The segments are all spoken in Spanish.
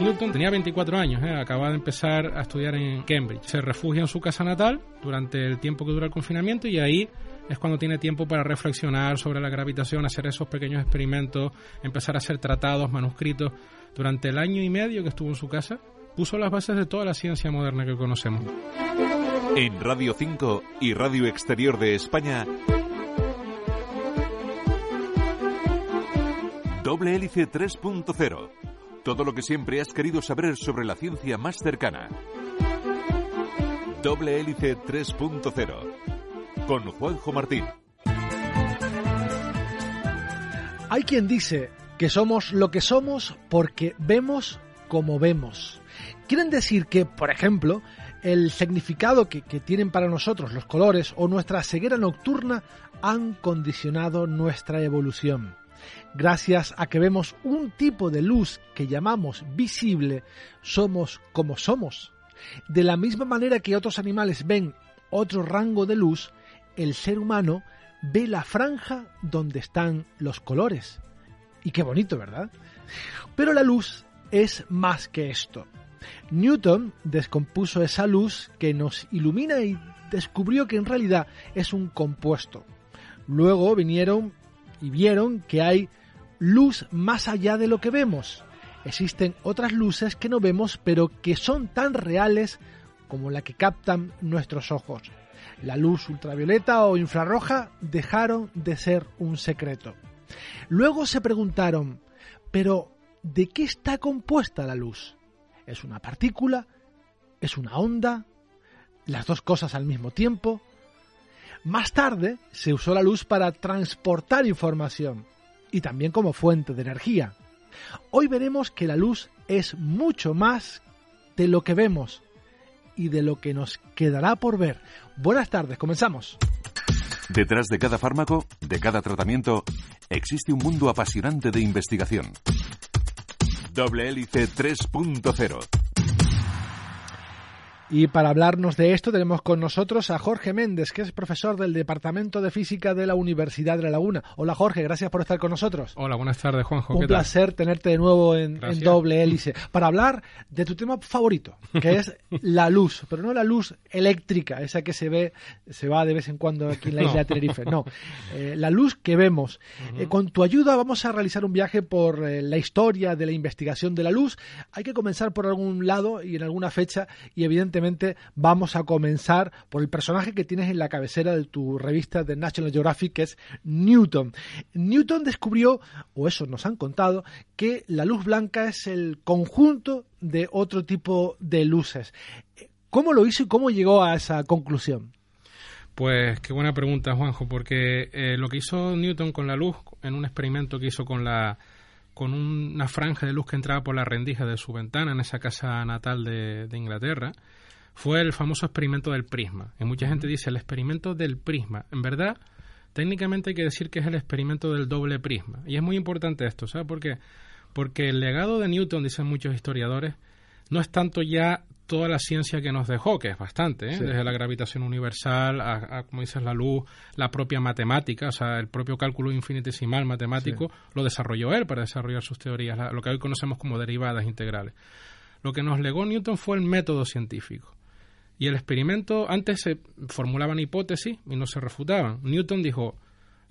Newton tenía 24 años, ¿eh? acababa de empezar a estudiar en Cambridge. Se refugia en su casa natal durante el tiempo que dura el confinamiento y ahí es cuando tiene tiempo para reflexionar sobre la gravitación, hacer esos pequeños experimentos, empezar a hacer tratados, manuscritos. Durante el año y medio que estuvo en su casa, puso las bases de toda la ciencia moderna que conocemos. En Radio 5 y Radio Exterior de España, Doble Hélice 3.0 todo lo que siempre has querido saber sobre la ciencia más cercana. Doble Hélice 3.0 con Juanjo Martín. Hay quien dice que somos lo que somos porque vemos como vemos. Quieren decir que, por ejemplo, el significado que, que, tienen para nosotros los colores o nuestra ceguera nocturna han condicionado nuestra evolución gracias a que vemos un tipo de luz que llamamos visible, somos como somos. De la misma manera que otros animales ven otro rango de luz, el ser humano ve la franja donde están los colores. Y qué bonito, ¿verdad? Pero la luz es más que esto. Newton descompuso esa luz que nos ilumina y descubrió que en realidad es un compuesto. Luego vinieron y vieron que hay luz más allá de lo que vemos. Existen otras luces que no vemos pero que son tan reales como la que captan nuestros ojos. La luz ultravioleta o infrarroja dejaron de ser un secreto. Luego se preguntaron, pero ¿de qué está compuesta la luz? ¿Es una partícula? ¿Es una onda? ¿Las dos cosas al mismo tiempo? Más tarde se usó la luz para transportar información y también como fuente de energía. Hoy veremos que la luz es mucho más de lo que vemos y de lo que nos quedará por ver. Buenas tardes, comenzamos. Detrás de cada fármaco, de cada tratamiento, existe un mundo apasionante de investigación. Doble hélice 3.0 y para hablarnos de esto tenemos con nosotros a Jorge Méndez, que es profesor del Departamento de Física de la Universidad de La Laguna. Hola Jorge, gracias por estar con nosotros. Hola, buenas tardes Juanjo. Un placer tenerte de nuevo en, doble hélice para hablar de tu tema favorito, que es la luz, pero no la luz eléctrica, esa que se ve, se va de vez en cuando aquí en la isla de Tenerife. No, eh, la luz que vemos. Eh, con tu ayuda vamos a realizar un viaje por eh, la historia de la investigación de la luz. Hay que comenzar por algún lado y en alguna fecha y evidentemente vamos a comenzar por el personaje que tienes en la cabecera de tu revista de National Geographic, que es Newton. Newton descubrió, o eso nos han contado, que la luz blanca es el conjunto de otro tipo de luces. ¿Cómo lo hizo y cómo llegó a esa conclusión? Pues qué buena pregunta, Juanjo, porque eh, lo que hizo Newton con la luz en un experimento que hizo con la con una franja de luz que entraba por la rendija de su ventana en esa casa natal de Inglaterra, fue el famoso experimento del prisma. Y mucha gente dice el experimento del prisma. En verdad, técnicamente hay que decir que es el experimento del doble prisma. Y es muy importante esto, ¿sabes por qué? Porque el legado de Newton, dicen muchos historiadores, no es tanto ya toda la ciencia que nos dejó, que es bastante, ¿eh? desde la gravitación universal a, como dices, la luz, la propia matemática, o sea, el propio cálculo infinitesimal matemático, lo desarrolló él para desarrollar sus teorías, lo que hoy conocemos como derivadas integrales. Lo que nos legó Newton fue el método científico. Y el experimento, antes se formulaban hipótesis y no se refutaban. Newton dijo,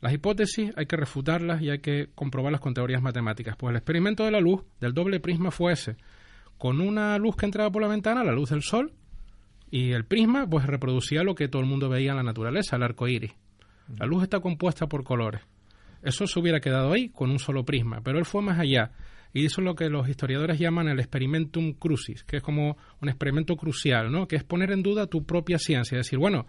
las hipótesis hay que refutarlas y hay que comprobarlas con teorías matemáticas. Pues el experimento de la luz, del doble prisma, fue ese. Con una luz que entraba por la ventana, la luz del sol, y el prisma pues reproducía lo que todo el mundo veía en la naturaleza, el arco iris. La luz está compuesta por colores. Eso se hubiera quedado ahí con un solo prisma, pero él fue más allá y hizo lo que los historiadores llaman el experimentum crucis, que es como un experimento crucial, ¿no? que es poner en duda tu propia ciencia, decir, bueno,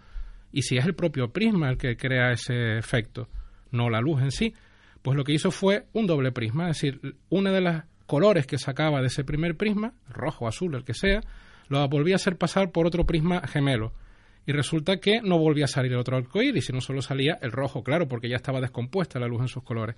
¿y si es el propio prisma el que crea ese efecto, no la luz en sí? Pues lo que hizo fue un doble prisma, es decir, una de las colores que sacaba de ese primer prisma, rojo, azul, el que sea, lo volvía a hacer pasar por otro prisma gemelo. Y resulta que no volvía a salir el otro arcoíris, sino solo salía el rojo, claro, porque ya estaba descompuesta la luz en sus colores.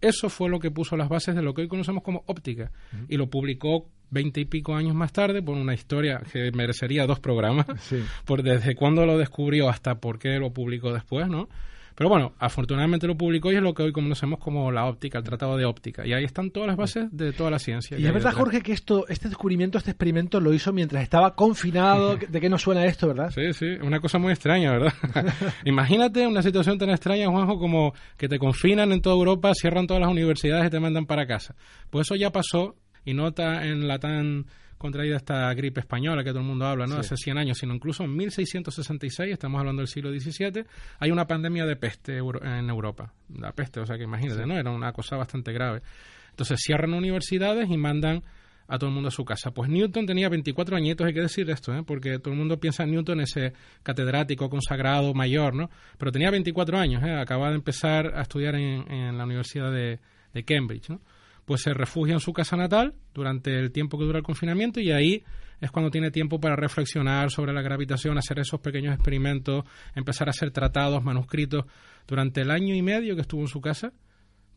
Eso fue lo que puso las bases de lo que hoy conocemos como óptica. Y lo publicó veinte y pico años más tarde por una historia que merecería dos programas. Por desde cuándo lo descubrió hasta por qué lo publicó después, ¿no? Pero bueno, afortunadamente lo publicó y es lo que hoy conocemos como la óptica, el tratado de óptica. Y ahí están todas las bases de toda la ciencia. Y es verdad, Jorge, que esto, este descubrimiento, este experimento lo hizo mientras estaba confinado. ¿De qué nos suena esto, verdad? Sí, sí, una cosa muy extraña, ¿verdad? Imagínate una situación tan extraña, Juanjo, como que te confinan en toda Europa, cierran todas las universidades y te mandan para casa. Pues eso ya pasó y no está en la tan contraída esta gripe española que todo el mundo habla, ¿no? Hace 100 años, sino incluso en 1666, estamos hablando del siglo XVII, hay una pandemia de peste en Europa. La peste, o sea que imagínate, ¿no? Era una cosa bastante grave. Entonces cierran universidades y mandan a todo el mundo a su casa. Pues Newton tenía 24 añitos, hay que decir esto, ¿eh? porque todo el mundo piensa en Newton ese catedrático consagrado mayor, ¿no? Pero tenía 24 años, ¿eh? acababa de empezar a estudiar en, la Universidad de, de Cambridge, ¿no? Pues se refugia en su casa natal durante el tiempo que dura el confinamiento y ahí es cuando tiene tiempo para reflexionar sobre la gravitación, hacer esos pequeños experimentos, empezar a hacer tratados, manuscritos. Durante el año y medio que estuvo en su casa,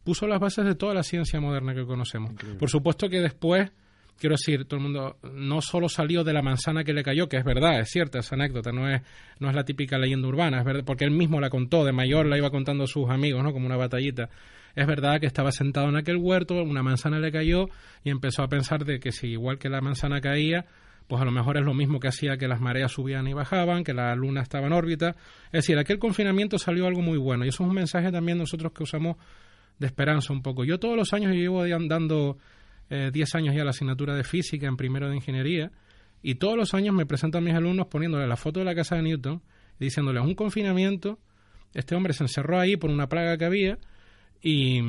puso las bases de toda la ciencia moderna que conocemos. Por supuesto que después, quiero decir, todo el mundo no solo salió de la manzana que le cayó, que es verdad, es cierta esa anécdota, no es, no es la típica leyenda urbana, es verdad, porque él mismo la contó, de mayor la iba contando a sus amigos, ¿no? Como una batallita es verdad que estaba sentado en aquel huerto, una manzana le cayó y empezó a pensar de que si igual que la manzana caía, pues a lo mejor es lo mismo que hacía que las mareas subían y bajaban, que la luna estaba en órbita. Es decir, aquel confinamiento salió algo muy bueno y eso es un mensaje también nosotros que usamos de esperanza un poco. Yo todos los años llevo dando 10 eh, años ya la asignatura de física en primero de ingeniería y todos los años me presento a mis alumnos poniéndole la foto de la casa de Newton y diciéndoles un confinamiento, este hombre se encerró ahí por una plaga que había y,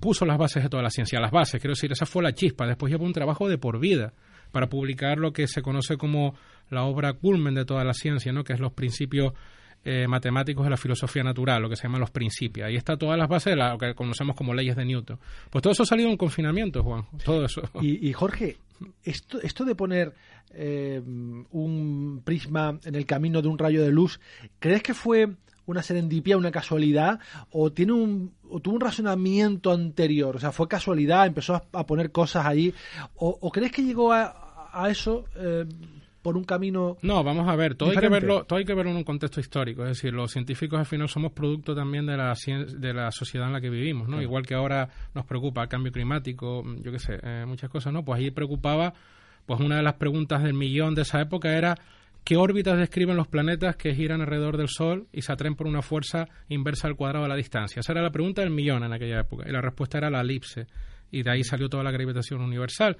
puso las bases de toda la ciencia, las bases, quiero decir, esa fue la chispa. Después llevó un trabajo de por vida para publicar lo que se conoce como la obra culmen de toda la ciencia, ¿no? que es los principios eh, matemáticos de la filosofía natural, lo que se llaman los principios. Ahí está todas las bases de lo que conocemos como leyes de Newton. Pues todo eso ha salido en confinamiento, Juan. Todo eso. Y, Jorge, esto, esto de poner eh, un prisma en el camino de un rayo de luz, ¿crees que fue una serendipia, una casualidad, o tiene un o tuvo un razonamiento anterior, o sea, fue casualidad, empezó a, poner cosas ahí, o, crees que llegó a, a eso eh, por un camino No, vamos a ver, todo hay que verlo, todo hay que verlo en un contexto histórico, es decir, los científicos al final somos producto también de la de la sociedad en la que vivimos, ¿no? Igual que ahora nos preocupa el cambio climático, yo qué sé, eh, muchas cosas, ¿no? Pues ahí preocupaba pues una de las preguntas del millón de esa época era ¿Qué órbitas describen los planetas que giran alrededor del Sol y se atraen por una fuerza inversa al cuadrado de la distancia? Esa era la pregunta del millón en aquella época. Y la respuesta era la elipse. Y de ahí salió toda la gravitación universal.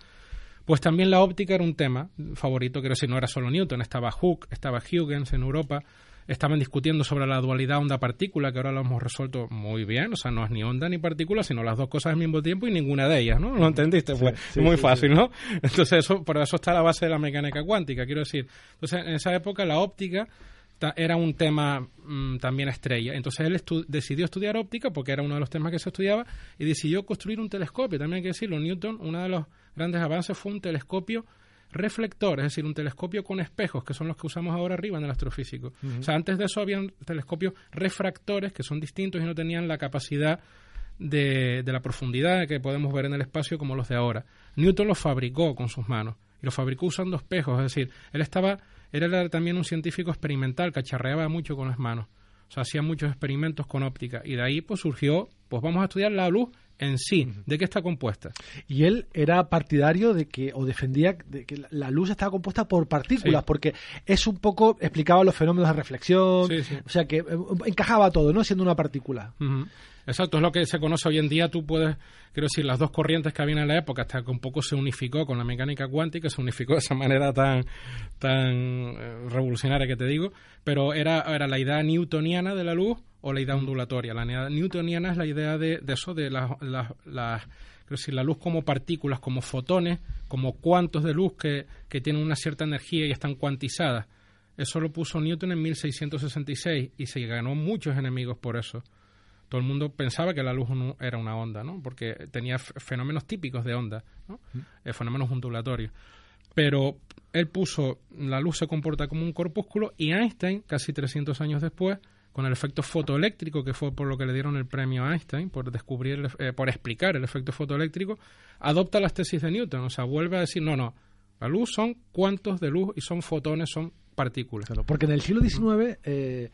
Pues también la óptica era un tema favorito, quiero decir, no era solo Newton, estaba Hooke, estaba Huygens en Europa, estaban discutiendo sobre la dualidad onda-partícula, que ahora lo hemos resuelto muy bien, o sea, no es ni onda ni partícula, sino las dos cosas al mismo tiempo y ninguna de ellas, ¿no? ¿Lo entendiste? Fue muy fácil, ¿no? Entonces, eso, por eso está la base de la mecánica cuántica, quiero decir. Entonces, en esa época la óptica era un tema mm, también estrella. Entonces él decidió estudiar óptica porque era uno de los temas que se estudiaba y decidió construir un telescopio. También hay que decirlo, Newton, uno de los grandes avances fue un telescopio reflector, es decir, un telescopio con espejos, que son los que usamos ahora arriba en el astrofísico. O sea, antes de eso habían telescopios refractores que son distintos y no tenían la capacidad de, de la profundidad que podemos ver en el espacio como los de ahora. Newton los fabricó con sus manos y los fabricó usando espejos, es decir, él estaba, era también un científico experimental, cacharreaba mucho con las manos. O sea, hacía muchos experimentos con óptica y de ahí pues surgió, pues vamos a estudiar la luz en sí, de qué está compuesta. Y él era partidario de que, o defendía de que la luz estaba compuesta por partículas, porque es un poco, explicaba los fenómenos de reflexión, o sea que eh, encajaba todo, ¿no? Siendo una partícula. Exacto, es lo que se conoce hoy en día. Tú puedes, quiero decir, las dos corrientes que había en la época, hasta que un poco se unificó con la mecánica cuántica, se unificó de esa manera tan, tan eh, revolucionaria que te digo, pero era, era la idea newtoniana de la luz o la idea ondulatoria. La idea newtoniana es la idea de, eso, de la, la, decir, la luz como partículas, como fotones, como cuantos de luz que, que tienen una cierta energía y están cuantizadas. Eso lo puso Newton en 1666 y se ganó muchos enemigos por eso todo el mundo pensaba que la luz no era una onda, ¿no? Porque tenía fenómenos típicos de onda, ¿no? Eh, fenómenos ondulatorios. Pero él puso la luz se comporta como un corpúsculo y Einstein, casi 300 años después, con el efecto fotoeléctrico, que fue por lo que le dieron el premio a Einstein, por descubrir, eh, por explicar el efecto fotoeléctrico, adopta las tesis de Newton, o sea, vuelve a decir, no, no, la luz son cuantos de luz y son fotones, son partículas. porque en el siglo XIX eh,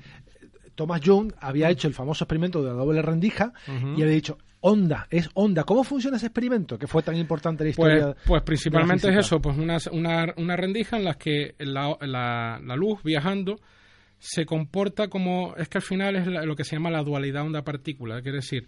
Thomas Young había hecho el famoso experimento de la doble rendija y había dicho, onda, es onda. ¿Cómo funciona ese experimento que fue tan importante en la pues, historia? Pues, principalmente es eso, pues una, una, una, rendija en la que la, la, la luz viajando se comporta como, es que al final es lo que se llama la dualidad onda-partícula, quiere decir,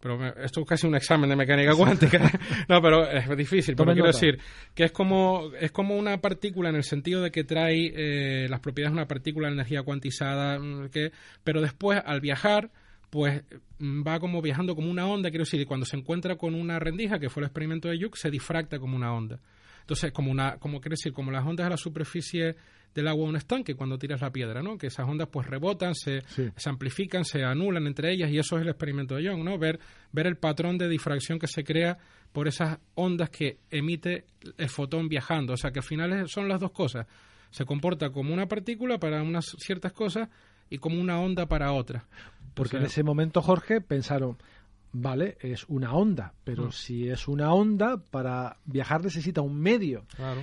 pero esto es casi un examen de mecánica cuántica. no, pero es difícil. Pero quiero decir que es como, es como una partícula en el sentido de que trae eh, las propiedades de una partícula de energía cuantizada, mm, que, pero después al viajar pues mm, va como viajando como una onda, quiero decir, cuando se encuentra con una rendija, que fue el experimento de Young, se difracta como una onda. Entonces, como una, como quiere decir, como las ondas de la superficie del agua un estanque cuando tiras la piedra, ¿no? Que esas ondas pues rebotan, se, se, amplifican, se anulan entre ellas y eso es el experimento de Young, ¿no? Ver, ver el patrón de difracción que se crea por esas ondas que emite el fotón viajando. O sea que al final son las dos cosas. Se comporta como una partícula para unas ciertas cosas y como una onda para otras. Porque en ese momento, Jorge, pensaron, vale, es una onda, pero mm. si es una onda, para viajar necesita un medio. Claro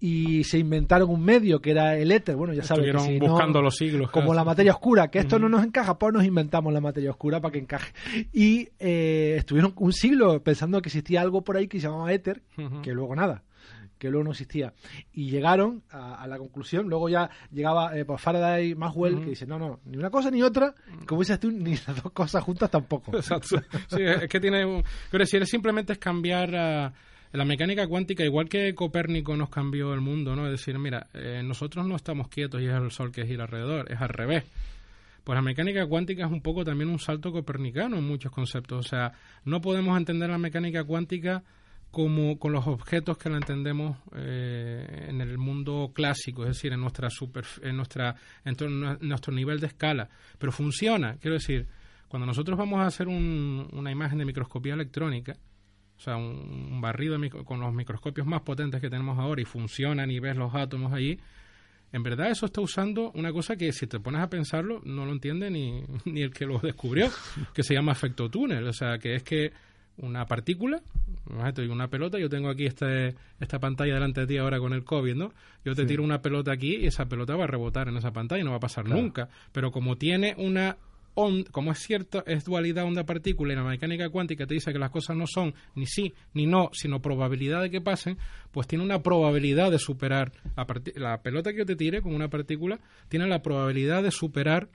y se inventaron un medio que era el éter. Bueno, ya saben. buscando los siglos. Como la materia oscura, que esto no nos encaja, pues nos inventamos la materia oscura para que encaje. Y eh, estuvieron un siglo pensando que existía algo por ahí que se llamaba éter, que luego nada que luego no existía. Y llegaron a, la conclusión, luego ya llegaba eh, pues Faraday Maxwell, que dice, no, no, ni una cosa ni otra, como dices tú, ni las dos cosas juntas tampoco. Exacto. Sí, es que tiene... Pero si simplemente es cambiar... la mecánica cuántica, igual que Copérnico nos cambió el mundo, ¿no? Es decir, mira, eh, nosotros no estamos quietos y es el Sol que gira alrededor, es al revés. Pues la mecánica cuántica es un poco también un salto copernicano en muchos conceptos. O sea, no podemos entender la mecánica cuántica como con los objetos que la entendemos eh, en el mundo clásico, es decir, en nuestra super, en nuestra en nuestro nivel de escala, pero funciona. Quiero decir, cuando nosotros vamos a hacer una imagen de microscopía electrónica, o sea, un, barrido con los microscopios más potentes que tenemos ahora y funcionan y ves los átomos allí, en verdad eso está usando una cosa que si te pones a pensarlo no lo entiende ni, ni el que lo descubrió, que se llama efecto túnel. O sea, que es que una partícula, una pelota, yo tengo aquí este, esta pantalla delante de ti ahora con el COVID, ¿no? Yo te tiro una pelota aquí y esa pelota va a rebotar en esa pantalla, no va a pasar nunca. Pero como tiene una como es cierto, es dualidad onda-partícula y la mecánica cuántica te dice que las cosas no son ni sí ni no, sino probabilidad de que pasen, pues tiene una probabilidad de superar la pelota que yo te tire con una partícula, tiene la probabilidad de superar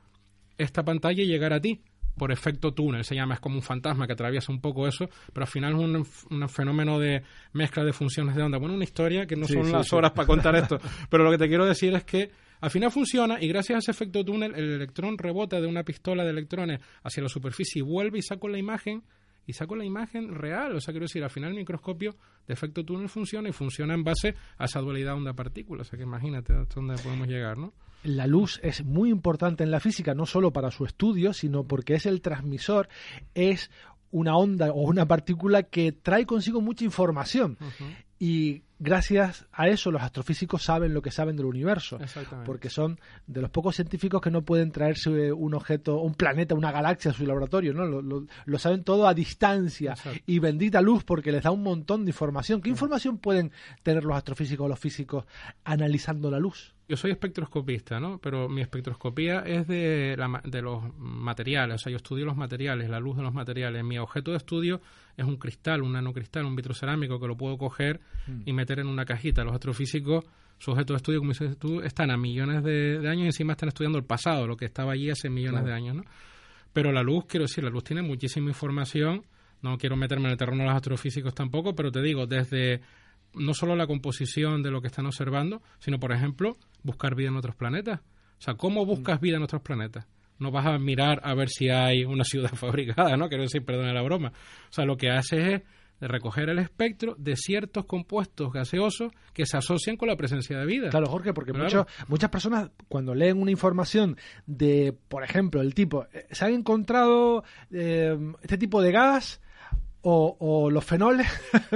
esta pantalla y llegar a ti por efecto túnel, se llama, es como un fantasma que atraviesa un poco eso, pero al final es un, fenómeno de mezcla de funciones de onda. Bueno, una historia que no son las horas para contar esto, pero lo que te quiero decir es que al final funciona y gracias a ese efecto túnel el electrón rebota de una pistola de electrones hacia la superficie y vuelve y saco la imagen y saco la imagen real. O sea, quiero decir, al final el microscopio de efecto túnel funciona y funciona en base a esa dualidad onda-partícula. O sea, que imagínate hasta dónde podemos llegar, ¿no? La luz es muy importante en la física, no solo para su estudio, sino porque es el transmisor, es una onda o una partícula que trae consigo mucha información. Y gracias a eso los astrofísicos saben lo que saben del universo, porque son de los pocos científicos que no pueden traerse un objeto, un planeta, una galaxia a su laboratorio, ¿no? Lo, saben todo a distancia y bendita luz porque les da un montón de información. ¿Qué información pueden tener los astrofísicos o los físicos analizando la luz? Yo soy espectroscopista, ¿no? Pero mi espectroscopía es de, de los materiales, o sea, yo estudio los materiales, la luz de los materiales. Mi objeto de estudio es un cristal, un nanocristal, un vitrocerámico que lo puedo coger mm. y meter en una cajita. Los astrofísicos, su objeto de estudio, como dices tú, están a millones de, años y encima están estudiando el pasado, lo que estaba allí hace millones de años, ¿no? Pero la luz, quiero decir, la luz tiene muchísima información. No quiero meterme en el terreno de los astrofísicos tampoco, pero te digo, desde no solo la composición de lo que están observando, sino, por ejemplo, buscar vida en otros planetas. O sea, ¿cómo buscas vida en otros planetas? No vas a mirar a ver si hay una ciudad fabricada, ¿no? Quiero decir, perdona la broma. O sea, lo que haces es de recoger el espectro de ciertos compuestos gaseosos que se asocian con la presencia de vida. Claro, Jorge, porque muchas personas cuando leen una información de, por ejemplo, el tipo, eh, se han encontrado eh, este tipo de gas o, los fenoles,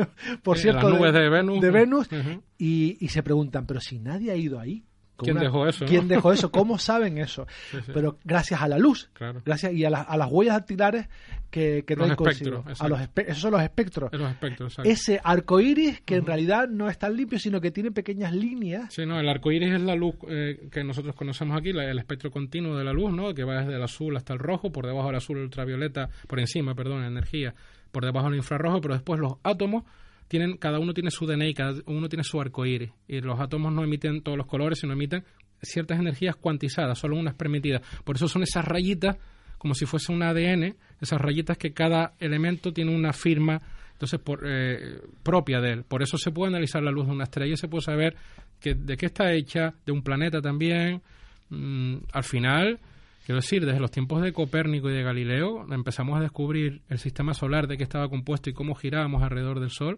por cierto, las nubes de, Venus, de Venus y, y se preguntan, pero si nadie ha ido ahí, ¿Quién dejó eso? ¿Quién dejó eso? ¿Cómo saben eso? Pero gracias a la luz, gracias y a, las huellas dactilares que, que los espectros, a los esos son los espectros. Los espectros Ese arco iris que en realidad no es tan limpio, sino que tiene pequeñas líneas. Sí, no, el arco iris es la luz eh, que nosotros conocemos aquí, el espectro continuo de la luz, ¿no? Que va desde el azul hasta el rojo, por debajo del azul ultravioleta, por encima, perdón, energía, por debajo del infrarrojo, pero después los átomos tienen, cada uno tiene su DNA y cada uno tiene su arco iris. Y los átomos no emiten todos los colores, sino emiten ciertas energías cuantizadas, solo unas permitidas. Por eso son esas rayitas, como si fuese un ADN, esas rayitas que cada elemento tiene una firma entonces por, eh, propia de él. Por eso se puede analizar la luz de una estrella se puede saber que, de qué está hecha, de un planeta también. Mm, al final, quiero decir, desde los tiempos de Copérnico y de Galileo empezamos a descubrir el sistema solar, de qué estaba compuesto y cómo girábamos alrededor del Sol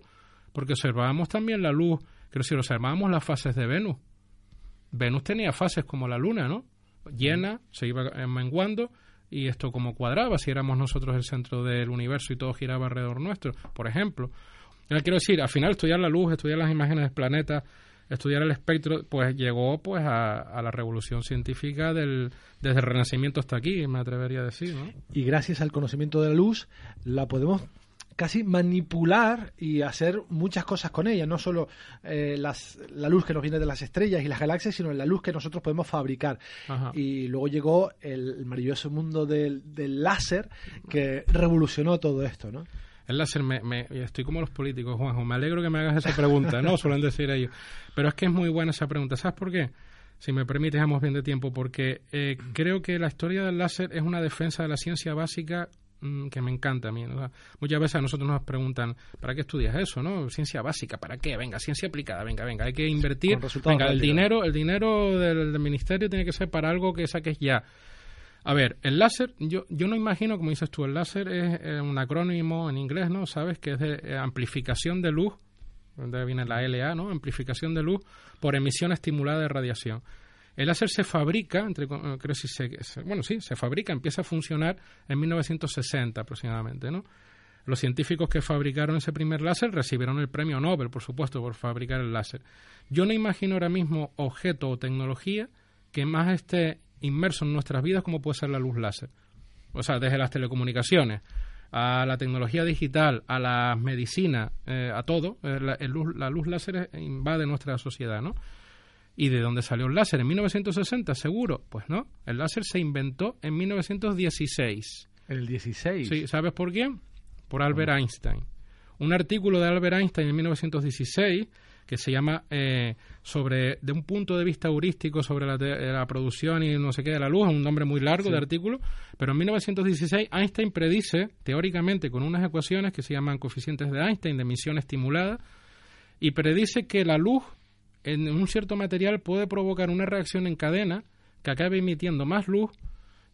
porque observábamos también la luz, quiero decir, observábamos las fases de Venus. Venus tenía fases como la Luna, ¿no? Llena, se iba menguando, y esto como cuadraba si éramos nosotros el centro del universo y todo giraba alrededor nuestro, por ejemplo. quiero decir, al final estudiar la luz, estudiar las imágenes del planeta, estudiar el espectro, pues llegó pues a, la revolución científica del, desde el Renacimiento hasta aquí, me atrevería a decir. ¿no? Y gracias al conocimiento de la luz la podemos casi manipular y hacer muchas cosas con ella, no solo eh, la luz que nos viene de las estrellas y las galaxias, sino la luz que nosotros podemos fabricar. Y luego llegó el, maravilloso mundo del, láser que revolucionó todo esto, ¿no? El láser, me, estoy como los políticos, Juanjo, me alegro que me hagas esa pregunta, ¿no? Suelen decir ellos. Pero es que es muy buena esa pregunta. ¿Sabes por qué? Si me permites, damos bien de tiempo, porque eh, creo que la historia del láser es una defensa de la ciencia básica Mm, que me encanta a mí. Muchas veces a nosotros nos preguntan, ¿para qué estudias eso? no Ciencia básica, ¿para qué? Venga, ciencia aplicada, venga, venga, hay que invertir. Venga, el dinero, el dinero del, ministerio tiene que ser para algo que saques ya. A ver, el láser, yo, yo no imagino, como dices tú, el láser es eh, un acrónimo en inglés, ¿no? ¿Sabes? Que es de eh, amplificación de luz, donde viene la LA, ¿no? Amplificación de luz por emisión estimulada de radiación. El láser se fabrica, entre, eh, creo si se, bueno, sí, se fabrica, empieza a funcionar en 1960 aproximadamente, ¿no? Los científicos que fabricaron ese primer láser recibieron el premio Nobel, por supuesto, por fabricar el láser. Yo no imagino ahora mismo objeto o tecnología que más esté inmerso en nuestras vidas como puede ser la luz láser. O sea, desde las telecomunicaciones a la tecnología digital, a la medicina, eh, a todo, eh, la, luz láser invade nuestra sociedad, ¿no? ¿Y de dónde salió el láser? ¿En 1960? Seguro. Pues no, el láser se inventó en 1916. ¿El 16? Sí, ¿sabes por quién? Por Albert Einstein. Un artículo de Albert Einstein en 1916 que se llama eh, sobre de un punto de vista heurístico sobre la, producción y no sé qué de la luz, un nombre muy largo de artículo, pero en 1916 Einstein predice teóricamente con unas ecuaciones que se llaman coeficientes de Einstein de emisión estimulada y predice que la luz en un cierto material puede provocar una reacción en cadena que acabe emitiendo más luz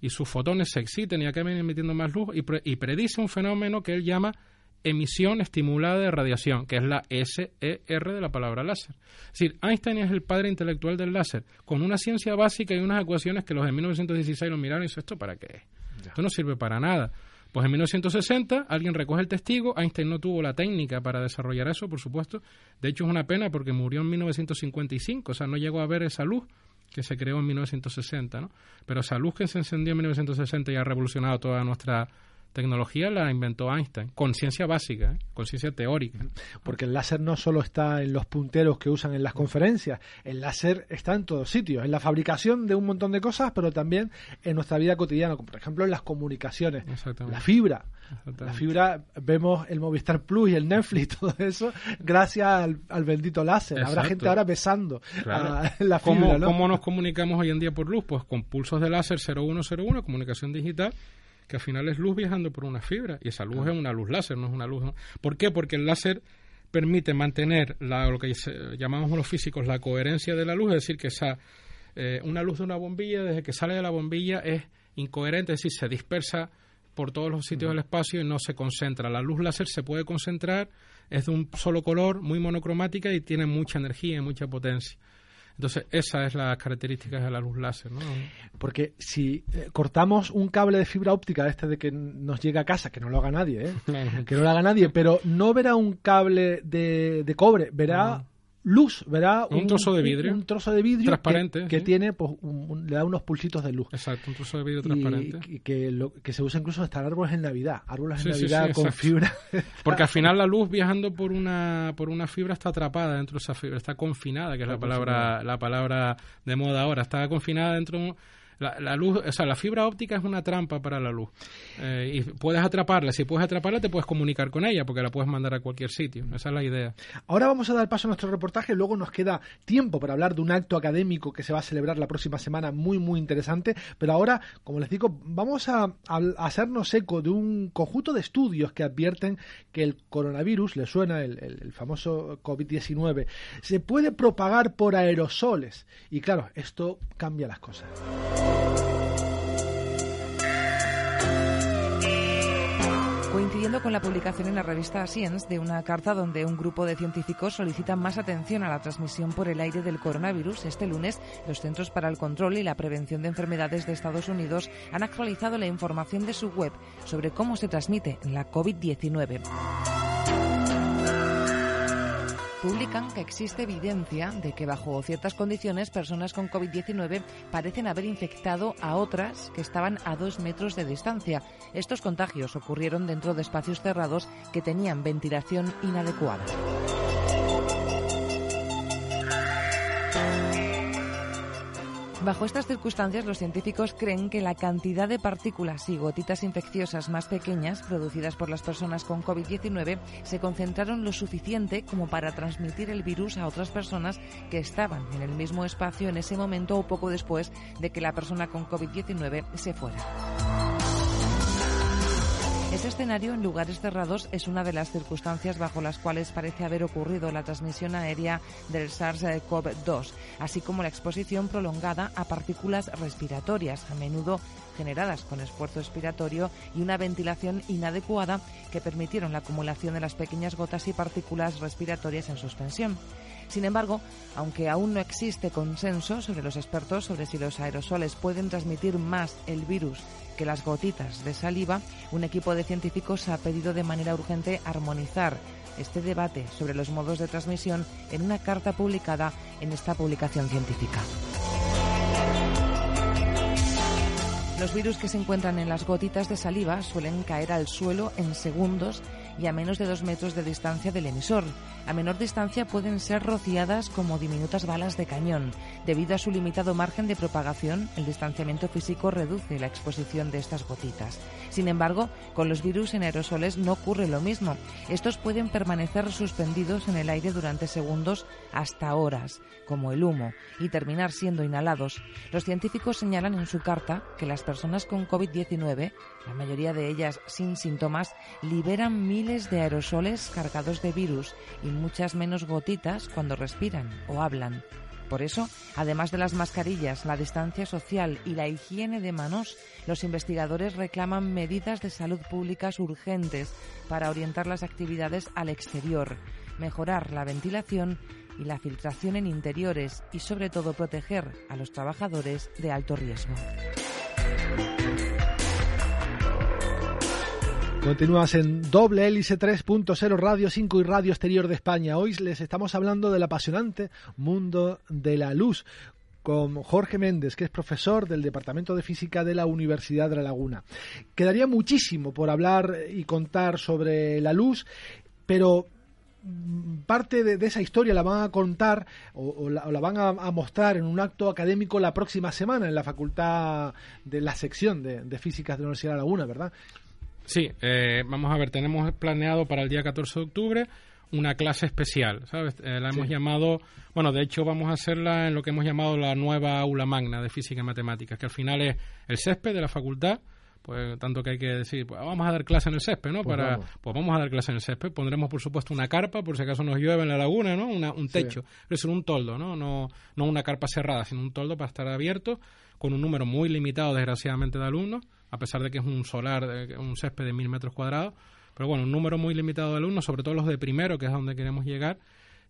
y sus fotones se exciten y acaben emitiendo más luz y, predice un fenómeno que él llama emisión estimulada de radiación, que es la SER de la palabra láser. Es decir, Einstein es el padre intelectual del láser, con una ciencia básica y unas ecuaciones que los de 1916 lo miraron y dijeron, ¿esto para qué? Esto no sirve para nada. Pues en 1960 alguien recoge el testigo, Einstein no tuvo la técnica para desarrollar eso, por supuesto. De hecho es una pena porque murió en 1955, o sea, no llegó a ver esa luz que se creó en 1960, ¿no? Pero esa luz que se encendió en 1960 y ha revolucionado toda nuestra tecnología la inventó Einstein, conciencia básica, ¿eh? conciencia teórica. Porque el láser no solo está en los punteros que usan en las conferencias, el láser está en todos sitios, en la fabricación de un montón de cosas, pero también en nuestra vida cotidiana, como por ejemplo en las comunicaciones, la fibra. La fibra, vemos el Movistar Plus y el Netflix, todo eso, gracias al, bendito láser. Habrá gente ahora besando la fibra. ¿Cómo nos comunicamos hoy en día por luz? Pues con pulsos de láser 0101, comunicación digital, que al final es luz viajando por una fibra y esa luz es una luz láser, no es una luz. ¿Por qué? Porque el láser permite mantener la, lo que llamamos los físicos la coherencia de la luz, es decir, que esa, eh, una luz de una bombilla, desde que sale de la bombilla, es incoherente, es decir, se dispersa por todos los sitios del espacio y no se concentra. La luz láser se puede concentrar, es de un solo color, muy monocromática y tiene mucha energía y mucha potencia. Entonces, esa es la característica de la luz láser, ¿no? Porque si eh, cortamos un cable de fibra óptica, este de que nos llega a casa, que no lo haga nadie, ¿eh? que no lo haga nadie, pero no verá un cable de, de cobre, verá luz, ¿verdad? Un, trozo de vidrio. Un, trozo de vidrio transparente. Que, tiene, pues, le da unos pulsitos de luz. Exacto, un trozo de vidrio transparente. Y, que, lo, que se usa incluso hasta árboles en Navidad. Árboles en Navidad con fibra. Porque al final la luz viajando por una, por una fibra está atrapada dentro de esa fibra, está confinada, que es la palabra, la palabra de moda ahora. Está confinada dentro de la, luz, o sea, la fibra óptica es una trampa para la luz. Eh, y puedes atraparla. Si puedes atraparla, te puedes comunicar con ella porque la puedes mandar a cualquier sitio. Esa es la idea. Ahora vamos a dar paso a nuestro reportaje. Luego nos queda tiempo para hablar de un acto académico que se va a celebrar la próxima semana muy, muy interesante. Pero ahora, como les digo, vamos a, hacernos eco de un conjunto de estudios que advierten que el coronavirus, le suena el, el famoso COVID-19, se puede propagar por aerosoles. Y claro, esto cambia las cosas. Coincidiendo con la publicación en la revista Science de una carta donde un grupo de científicos solicita más atención a la transmisión por el aire del coronavirus. Este lunes, los Centros para el Control y la Prevención de Enfermedades de Estados Unidos han actualizado la información de su web sobre cómo se transmite la COVID-19 publican que existe evidencia de que bajo ciertas condiciones personas con COVID-19 parecen haber infectado a otras que estaban a dos metros de distancia. Estos contagios ocurrieron dentro de espacios cerrados que tenían ventilación inadecuada. Bajo estas circunstancias, los científicos creen que la cantidad de partículas y gotitas infecciosas más pequeñas producidas por las personas con COVID-19 se concentraron lo suficiente como para transmitir el virus a otras personas que estaban en el mismo espacio en ese momento o poco después de que la persona con COVID-19 se fuera. Ese escenario en lugares cerrados es una de las circunstancias bajo las cuales parece haber ocurrido la transmisión aérea del SARS-CoV-2, así como la exposición prolongada a partículas respiratorias, a menudo generadas con esfuerzo expiratorio y una ventilación inadecuada que permitieron la acumulación de las pequeñas gotas y partículas respiratorias en suspensión. Sin embargo, aunque aún no existe consenso sobre los expertos sobre si los aerosoles pueden transmitir más el virus que las gotitas de saliva, un equipo de científicos ha pedido de manera urgente armonizar este debate sobre los modos de transmisión en una carta publicada en esta publicación científica. Los virus que se encuentran en las gotitas de saliva suelen caer al suelo en segundos y a menos de dos metros de distancia del emisor. A menor distancia pueden ser rociadas como diminutas balas de cañón. Debido a su limitado margen de propagación, el distanciamiento físico reduce la exposición de estas gotitas. Sin embargo, con los virus en aerosoles no ocurre lo mismo. Estos pueden permanecer suspendidos en el aire durante segundos hasta horas, como el humo, y terminar siendo inhalados. Los científicos señalan en su carta que las personas con COVID-19, la mayoría de ellas sin síntomas, liberan miles de aerosoles cargados de virus y muchas menos gotitas cuando respiran o hablan. Por eso, además de las mascarillas, la distancia social y la higiene de manos, los investigadores reclaman medidas de salud públicas urgentes para orientar las actividades al exterior, mejorar la ventilación y la filtración en interiores y sobre todo proteger a los trabajadores de alto riesgo. Continúas en doble hélice 3.0 Radio 5 y Radio Exterior de España. Hoy les estamos hablando del apasionante mundo de la luz con Jorge Méndez, que es profesor del Departamento de Física de la Universidad de La Laguna. Quedaría muchísimo por hablar y contar sobre la luz, pero parte de, esa historia la van a contar o, la, van a, mostrar en un acto académico la próxima semana en la facultad de la sección de, de Físicas de la Universidad de La Laguna, ¿verdad? Sí, eh, vamos a ver, tenemos planeado para el día 14 de octubre una clase especial, ¿sabes? Eh, la hemos llamado, bueno, de hecho vamos a hacerla en lo que hemos llamado la nueva aula magna de física y matemáticas, que al final es el césped de la facultad, pues tanto que hay que decir, pues vamos a dar clase en el césped, ¿no? Pues Para, vamos. pues vamos a dar clase en el césped, pondremos por supuesto una carpa, por si acaso nos llueve en la laguna, ¿no? un techo, es un toldo, ¿no? ¿no? No una carpa cerrada, sino un toldo para estar abierto, con un número muy limitado, desgraciadamente, de alumnos, a pesar de que es un solar, un césped de mil metros cuadrados. Pero bueno, un número muy limitado de alumnos, sobre todo los de primero, que es a donde queremos llegar.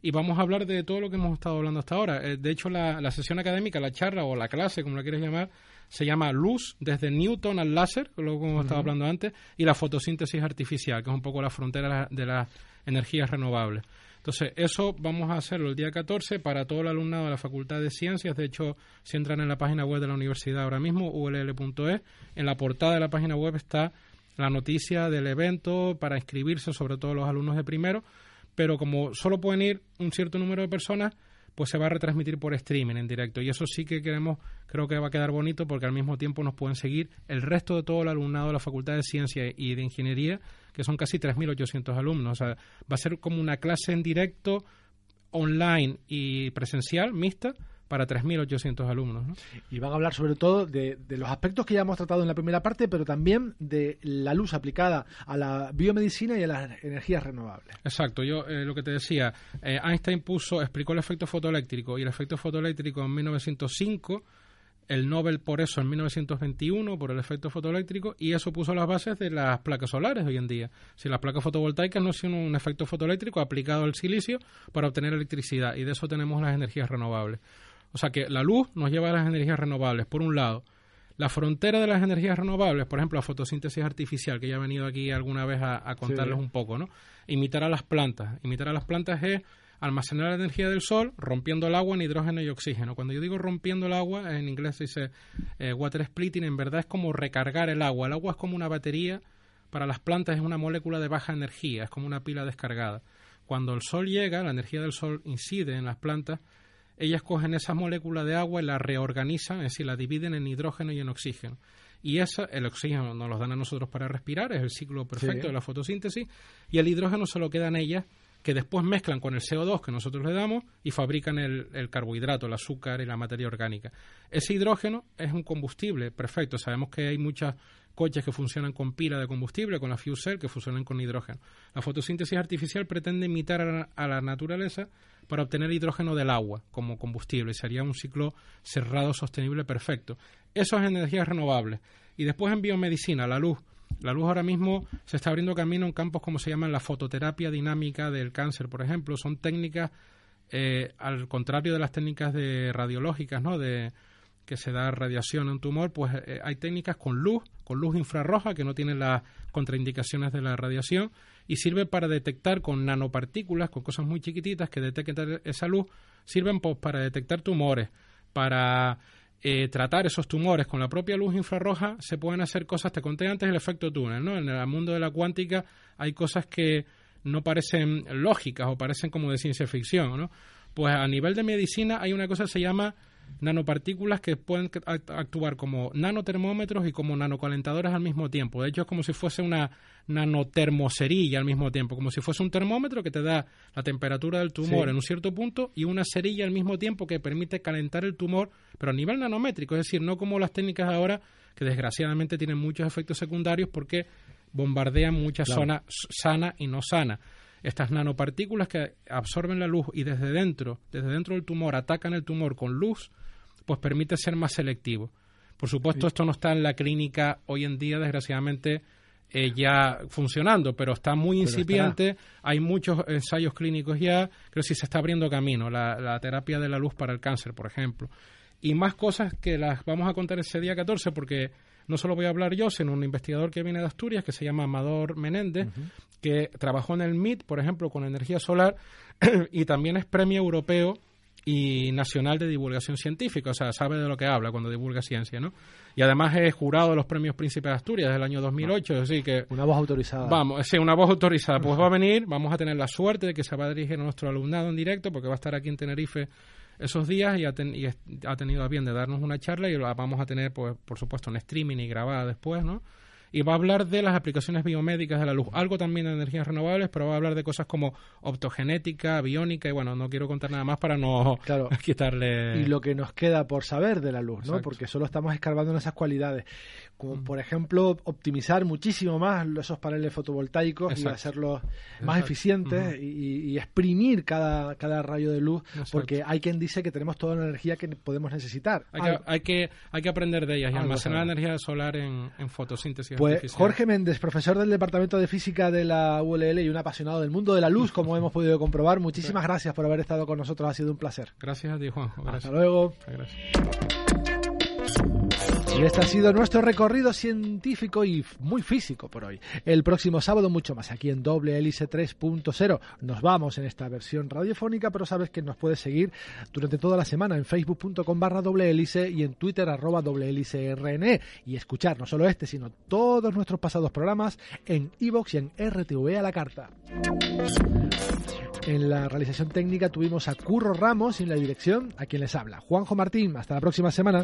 Y vamos a hablar de todo lo que hemos estado hablando hasta ahora. Eh, de hecho, la, la sesión académica, la charla o la clase, como la quieres llamar, se llama Luz desde Newton al láser, lo como estaba hablando antes, y la fotosíntesis artificial, que es un poco la frontera de las energías renovables. Entonces, eso vamos a hacerlo el día 14 para todo el alumnado de la Facultad de Ciencias. De hecho, si entran en la página web de la universidad ahora mismo, ull.es, en la portada de la página web está la noticia del evento para inscribirse, sobre todo los alumnos de primero, pero como solo pueden ir un cierto número de personas, pues se va a retransmitir por streaming en directo. Y eso sí que queremos, creo que va a quedar bonito porque al mismo tiempo nos pueden seguir el resto de todo el alumnado de la Facultad de Ciencia y de Ingeniería, que son casi 3.800 alumnos. O sea, va a ser como una clase en directo, online y presencial, mixta, para 3.800 alumnos. ¿no? Y van a hablar sobre todo de, los aspectos que ya hemos tratado en la primera parte, pero también de la luz aplicada a la biomedicina y a las energías renovables. Exacto, yo eh, lo que te decía, eh, Einstein puso, explicó el efecto fotoeléctrico y el efecto fotoeléctrico en 1905 el Nobel por eso en 1921 por el efecto fotoeléctrico y eso puso las bases de las placas solares hoy en día. Si las placas fotovoltaicas no son un efecto fotoeléctrico aplicado al silicio para obtener electricidad y de eso tenemos las energías renovables. O sea que la luz nos lleva a las energías renovables, por un lado. La frontera de las energías renovables, por ejemplo, la fotosíntesis artificial, que ya he venido aquí alguna vez a, contarles un poco, ¿no? Imitar a las plantas. Imitar a las plantas es almacenar la energía del sol rompiendo el agua en hidrógeno y oxígeno. Cuando yo digo rompiendo el agua, en inglés se dice eh, water splitting, en verdad es como recargar el agua. El agua es como una batería, para las plantas es una molécula de baja energía, es como una pila descargada. Cuando el sol llega, la energía del sol incide en las plantas, ellas cogen esas moléculas de agua y las reorganizan, es decir, la dividen en hidrógeno y en oxígeno. Y esa, el oxígeno nos lo dan a nosotros para respirar, es el ciclo perfecto de la fotosíntesis, y el hidrógeno se lo quedan ellas, que después mezclan con el CO2 que nosotros le damos y fabrican el, carbohidrato, el azúcar y la materia orgánica. Ese hidrógeno es un combustible perfecto. Sabemos que hay muchas coches que funcionan con pila de combustible, con la fuel cell, que funcionan con hidrógeno. La fotosíntesis artificial pretende imitar a la, naturaleza para obtener hidrógeno del agua como combustible. Sería un ciclo cerrado, sostenible, perfecto. Eso es energías renovables. Y después en biomedicina, la luz. La luz ahora mismo se está abriendo camino en campos como se llaman la fototerapia dinámica del cáncer, por ejemplo. Son técnicas, eh, al contrario de las técnicas de radiológicas, ¿no? De, que se da radiación a un tumor, pues eh, hay técnicas con luz, con luz infrarroja, que no tienen las contraindicaciones de la radiación, y sirve para detectar con nanopartículas, con cosas muy chiquititas que detectan esa luz, sirven pues, para detectar tumores, para eh, tratar esos tumores con la propia luz infrarroja, se pueden hacer cosas, te conté antes el efecto túnel, ¿no? En el mundo de la cuántica hay cosas que no parecen lógicas o parecen como de ciencia ficción, ¿no? Pues a nivel de medicina hay una cosa que se llama nanopartículas que pueden actuar como nanotermómetros y como nanocalentadores al mismo tiempo. De hecho, es como si fuese una nanotermocerilla al mismo tiempo, como si fuese un termómetro que te da la temperatura del tumor en un cierto punto y una cerilla al mismo tiempo que permite calentar el tumor, pero a nivel nanométrico, es decir, no como las técnicas ahora que desgraciadamente tienen muchos efectos secundarios porque bombardean muchas zonas sanas y no sanas estas nanopartículas que absorben la luz y desde dentro, desde dentro del tumor atacan el tumor con luz, pues permite ser más selectivo. Por supuesto, esto no está en la clínica hoy en día, desgraciadamente, eh, ya funcionando, pero está muy incipiente. Hay muchos ensayos clínicos ya. Creo que sí se está abriendo camino. La, la, terapia de la luz para el cáncer, por ejemplo. Y más cosas que las vamos a contar ese día 14 porque no solo voy a hablar yo, sino un investigador que viene de Asturias, que se llama Amador Menéndez, que trabajó en el MIT, por ejemplo, con energía solar, y también es premio europeo y nacional de divulgación científica, o sea, sabe de lo que habla cuando divulga ciencia, ¿no? Y además es jurado de los premios Príncipes de Asturias del año 2008, así que... Una voz autorizada. Vamos, sí, una voz autorizada. Pues va a venir, vamos a tener la suerte de que se va a dirigir a nuestro alumnado en directo, porque va a estar aquí en Tenerife esos días y ha, tenido a bien de darnos una charla y la vamos a tener, pues, por supuesto, en streaming y grabada después, ¿no? Y va a hablar de las aplicaciones biomédicas de la luz, algo también de energías renovables, pero va a hablar de cosas como optogenética, biónica y bueno, no quiero contar nada más para no quitarle... Y lo que nos queda por saber de la luz, ¿no? Porque solo estamos escarbando en esas cualidades. Como por ejemplo optimizar muchísimo más esos paneles fotovoltaicos y hacerlos más eficientes y, exprimir cada, cada rayo de luz porque hay quien dice que tenemos toda la energía que podemos necesitar. Hay, que, hay, que, aprender de ellas y almacenar energía solar en, fotosíntesis. Pues Jorge Méndez, profesor del Departamento de Física de la ULL y un apasionado del mundo de la luz, como hemos podido comprobar, muchísimas gracias por haber estado con nosotros, ha sido un placer. Gracias a ti, Juanjo. Hasta luego. Y este ha sido nuestro recorrido científico y muy físico por hoy. El próximo sábado mucho más aquí en Doble Hélice 3.0. Nos vamos en esta versión radiofónica, pero sabes que nos puedes seguir durante toda la semana en facebook.com barra doble hélice y en twitter arroba doble hélice RNE y escuchar no solo este, sino todos nuestros pasados programas en iVoox y en RTV a la carta. En la realización técnica tuvimos a Curro Ramos y en la dirección a quien les habla, Juanjo Martín. Hasta la próxima semana.